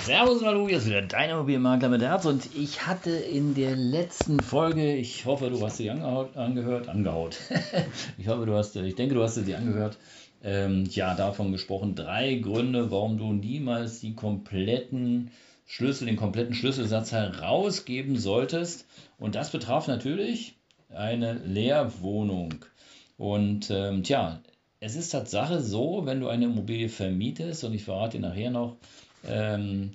Servus und Hallo, hier ist wieder dein Immobilienmakler mit Herz und ich hatte in der letzten Folge, ich hoffe, du hast sie angehört, angehaut. ich hoffe, du hast, ich denke, du hast sie angehört. Ähm, ja, davon gesprochen, drei Gründe, warum du niemals die kompletten Schlüssel, den kompletten Schlüsselsatz herausgeben solltest. Und das betraf natürlich eine Leerwohnung. Und ähm, tja, es ist Tatsache so, wenn du eine Immobilie vermietest, und ich verrate dir nachher noch, ähm,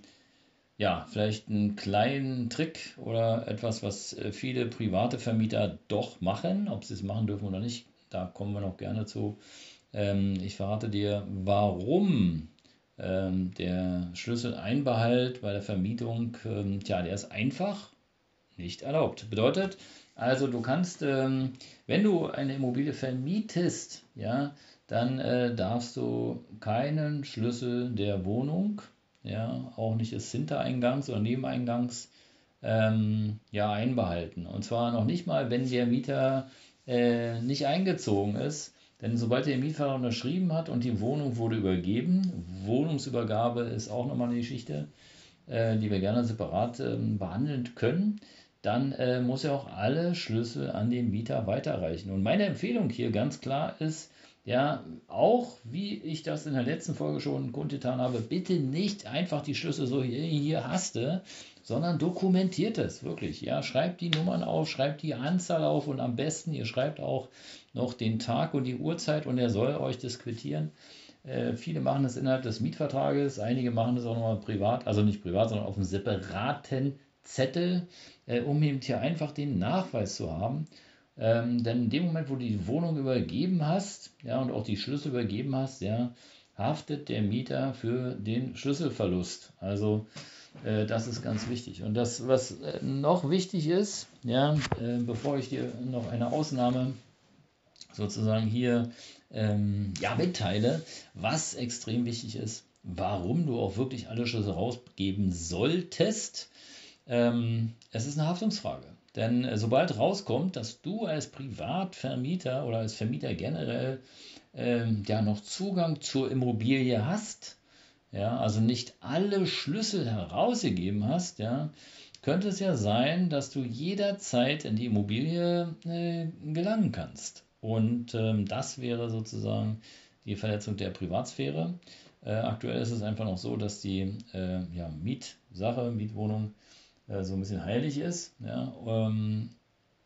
ja, vielleicht einen kleinen Trick oder etwas, was äh, viele private Vermieter doch machen. Ob sie es machen dürfen oder nicht, da kommen wir noch gerne zu. Ähm, ich verrate dir, warum ähm, der Schlüsseleinbehalt bei der Vermietung, ähm, tja, der ist einfach nicht erlaubt. Bedeutet also, du kannst, ähm, wenn du eine Immobilie vermietest, ja, dann äh, darfst du keinen Schlüssel der Wohnung ja, auch nicht des Hintereingangs oder Nebeneingangs ähm, ja, einbehalten. Und zwar noch nicht mal, wenn der Mieter äh, nicht eingezogen ist. Denn sobald der Mietvertrag unterschrieben hat und die Wohnung wurde übergeben, Wohnungsübergabe ist auch nochmal eine Geschichte, äh, die wir gerne separat äh, behandeln können, dann äh, muss er auch alle Schlüssel an den Mieter weiterreichen. Und meine Empfehlung hier ganz klar ist, ja, auch wie ich das in der letzten Folge schon kundgetan habe, bitte nicht einfach die Schlüssel so hier, hier haste, sondern dokumentiert es wirklich. Ja, schreibt die Nummern auf, schreibt die Anzahl auf und am besten, ihr schreibt auch noch den Tag und die Uhrzeit und er soll euch das quittieren. Äh, viele machen das innerhalb des Mietvertrages, einige machen das auch nochmal privat, also nicht privat, sondern auf einem separaten Zettel, äh, um eben hier einfach den Nachweis zu haben. Ähm, denn in dem Moment, wo du die Wohnung übergeben hast, ja, und auch die Schlüssel übergeben hast, ja, haftet der Mieter für den Schlüsselverlust. Also äh, das ist ganz wichtig. Und das, was äh, noch wichtig ist, ja, äh, bevor ich dir noch eine Ausnahme sozusagen hier ähm, ja, mitteile, was extrem wichtig ist, warum du auch wirklich alle Schlüssel rausgeben solltest. Ähm, es ist eine Haftungsfrage. Denn äh, sobald rauskommt, dass du als Privatvermieter oder als Vermieter generell ähm, ja noch Zugang zur Immobilie hast, ja, also nicht alle Schlüssel herausgegeben hast, ja, könnte es ja sein, dass du jederzeit in die Immobilie äh, gelangen kannst. Und ähm, das wäre sozusagen die Verletzung der Privatsphäre. Äh, aktuell ist es einfach noch so, dass die äh, ja, Mietsache, Mietwohnung äh, so ein bisschen heilig ist. Ja, ähm,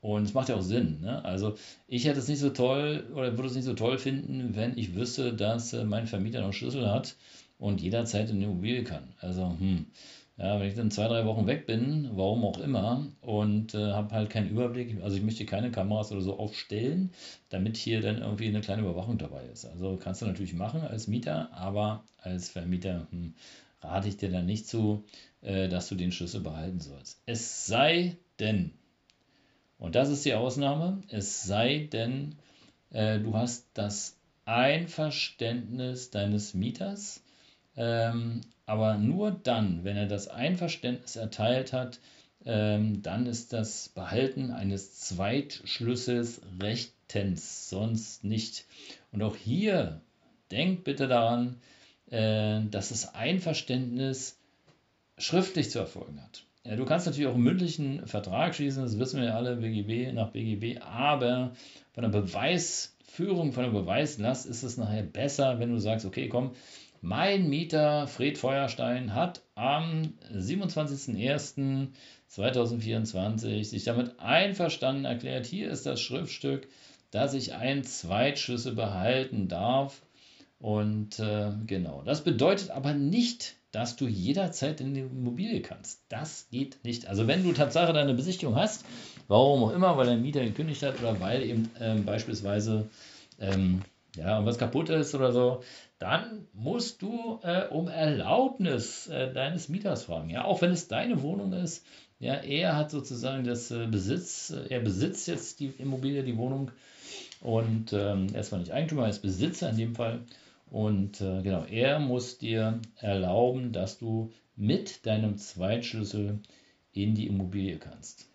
und es macht ja auch Sinn. Ne? Also ich hätte es nicht so toll oder würde es nicht so toll finden, wenn ich wüsste, dass äh, mein Vermieter noch Schlüssel hat und jederzeit in die Immobilie kann. Also, hm, ja, wenn ich dann zwei, drei Wochen weg bin, warum auch immer, und äh, habe halt keinen Überblick, also ich möchte keine Kameras oder so aufstellen, damit hier dann irgendwie eine kleine Überwachung dabei ist. Also kannst du natürlich machen als Mieter, aber als Vermieter hm, rate ich dir dann nicht zu, äh, dass du den Schlüssel behalten sollst. Es sei denn, und das ist die Ausnahme, es sei denn, äh, du hast das Einverständnis deines Mieters, ähm, aber nur dann, wenn er das Einverständnis erteilt hat, ähm, dann ist das Behalten eines Zweitschlüssels rechtens, sonst nicht. Und auch hier denkt bitte daran, äh, dass das Einverständnis schriftlich zu erfolgen hat. Ja, du kannst natürlich auch einen mündlichen Vertrag schließen, das wissen wir ja alle, BGB nach BGB, aber von der Beweisführung, von der Beweislast ist es nachher besser, wenn du sagst, okay, komm, mein Mieter Fred Feuerstein hat am 27.01.2024 sich damit einverstanden erklärt, hier ist das Schriftstück, dass ich einen Zweitschlüssel behalten darf. Und äh, genau, das bedeutet aber nicht, dass du jederzeit in die Immobilie kannst. Das geht nicht. Also wenn du Tatsache deine Besichtigung hast, warum auch immer, weil der Mieter gekündigt hat oder weil eben ähm, beispielsweise ähm, ja, was kaputt ist oder so, dann musst du äh, um Erlaubnis äh, deines Mieters fragen. Ja, auch wenn es deine Wohnung ist. Ja, er hat sozusagen das äh, Besitz, äh, er besitzt jetzt die Immobilie, die Wohnung und ähm, er ist zwar nicht Eigentümer, er ist Besitzer in dem Fall. Und äh, genau, er muss dir erlauben, dass du mit deinem Zweitschlüssel in die Immobilie kannst.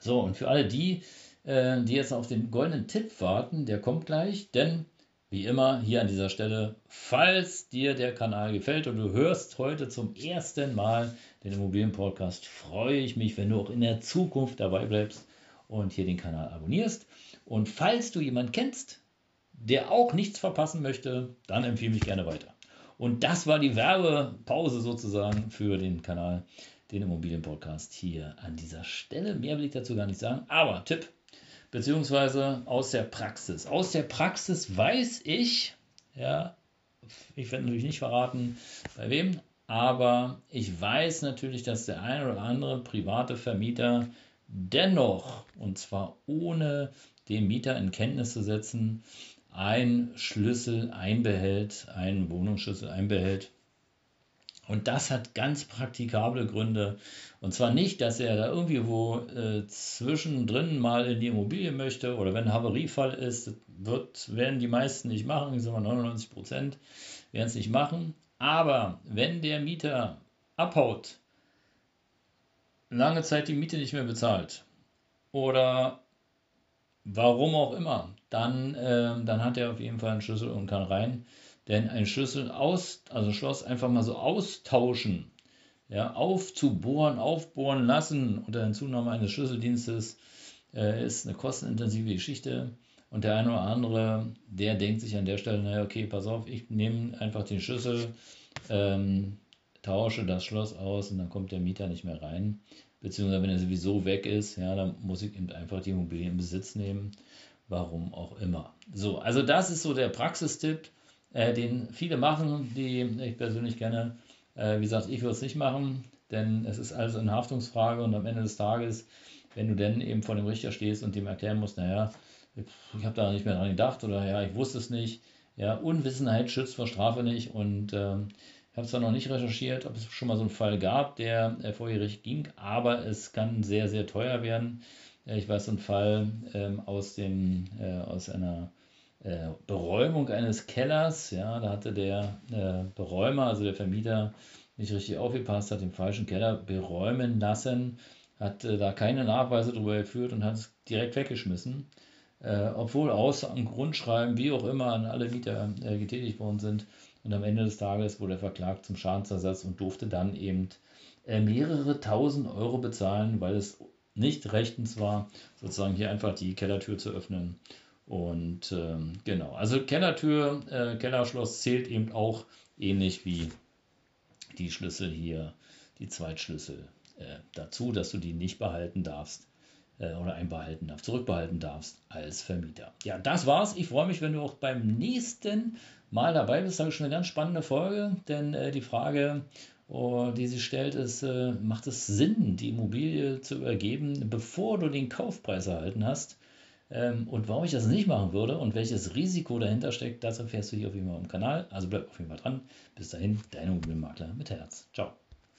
So, und für alle die, äh, die jetzt auf den goldenen Tipp warten, der kommt gleich, denn wie immer hier an dieser Stelle, falls dir der Kanal gefällt und du hörst heute zum ersten Mal den Immobilienpodcast, freue ich mich, wenn du auch in der Zukunft dabei bleibst und hier den Kanal abonnierst. Und falls du jemanden kennst, der auch nichts verpassen möchte, dann empfehle mich gerne weiter. Und das war die Werbepause sozusagen für den Kanal, den Immobilienpodcast hier an dieser Stelle. Mehr will ich dazu gar nicht sagen, aber Tipp, beziehungsweise aus der Praxis. Aus der Praxis weiß ich, ja, ich werde natürlich nicht verraten, bei wem, aber ich weiß natürlich, dass der eine oder andere private Vermieter dennoch, und zwar ohne den Mieter in Kenntnis zu setzen, ein Schlüssel einbehält, einen Wohnungsschlüssel einbehält. Und das hat ganz praktikable Gründe. Und zwar nicht, dass er da irgendwie wo äh, zwischendrin mal in die Immobilie möchte oder wenn ein Haveriefall ist, wird, werden die meisten nicht machen, sage mal 99 Prozent werden es nicht machen. Aber wenn der Mieter abhaut, lange Zeit die Miete nicht mehr bezahlt oder warum auch immer, dann, äh, dann hat er auf jeden Fall einen Schlüssel und kann rein. Denn ein Schlüssel aus, also Schloss einfach mal so austauschen, ja, aufzubohren, aufbohren lassen unter Hinzunahme eines Schlüsseldienstes äh, ist eine kostenintensive Geschichte. Und der eine oder andere, der denkt sich an der Stelle, naja, okay, pass auf, ich nehme einfach den Schlüssel, ähm, tausche das Schloss aus und dann kommt der Mieter nicht mehr rein. Beziehungsweise wenn er sowieso weg ist, ja, dann muss ich eben einfach die Immobilie in Besitz nehmen warum auch immer. So, also das ist so der Praxistipp, äh, den viele machen, die ich persönlich kenne. Äh, wie gesagt, ich würde es nicht machen, denn es ist alles eine Haftungsfrage und am Ende des Tages, wenn du dann eben vor dem Richter stehst und dem erklären musst, naja, ich habe da nicht mehr dran gedacht oder ja, ich wusste es nicht. Ja, Unwissenheit schützt vor Strafe nicht und äh, ich habe zwar noch nicht recherchiert, ob es schon mal so einen Fall gab, der äh, vor Gericht ging, aber es kann sehr, sehr teuer werden. Ich weiß einen Fall ähm, aus, dem, äh, aus einer äh, Beräumung eines Kellers. Ja, da hatte der äh, Beräumer, also der Vermieter, nicht richtig aufgepasst, hat den falschen Keller beräumen lassen, hat äh, da keine Nachweise darüber geführt und hat es direkt weggeschmissen. Äh, obwohl aus am Grundschreiben, wie auch immer, an alle Mieter äh, getätigt worden sind. Und am Ende des Tages wurde er verklagt zum Schadensersatz und durfte dann eben mehrere tausend Euro bezahlen, weil es nicht rechtens war, sozusagen hier einfach die Kellertür zu öffnen. Und ähm, genau, also Kellertür, äh, Kellerschloss zählt eben auch ähnlich wie die Schlüssel hier, die Zweitschlüssel äh, dazu, dass du die nicht behalten darfst äh, oder einbehalten darfst, zurückbehalten darfst als Vermieter. Ja, das war's. Ich freue mich, wenn du auch beim nächsten Mal dabei bist. Das ist schon eine ganz spannende Folge, denn äh, die Frage, die sich stellt, ist, äh, macht es Sinn, die Immobilie zu übergeben, bevor du den Kaufpreis erhalten hast? Ähm, und warum ich das nicht machen würde und welches Risiko dahinter steckt, das erfährst du hier auf jeden Fall im Kanal. Also bleib auf jeden Fall dran. Bis dahin, dein Immobilienmakler mit Herz. Ciao.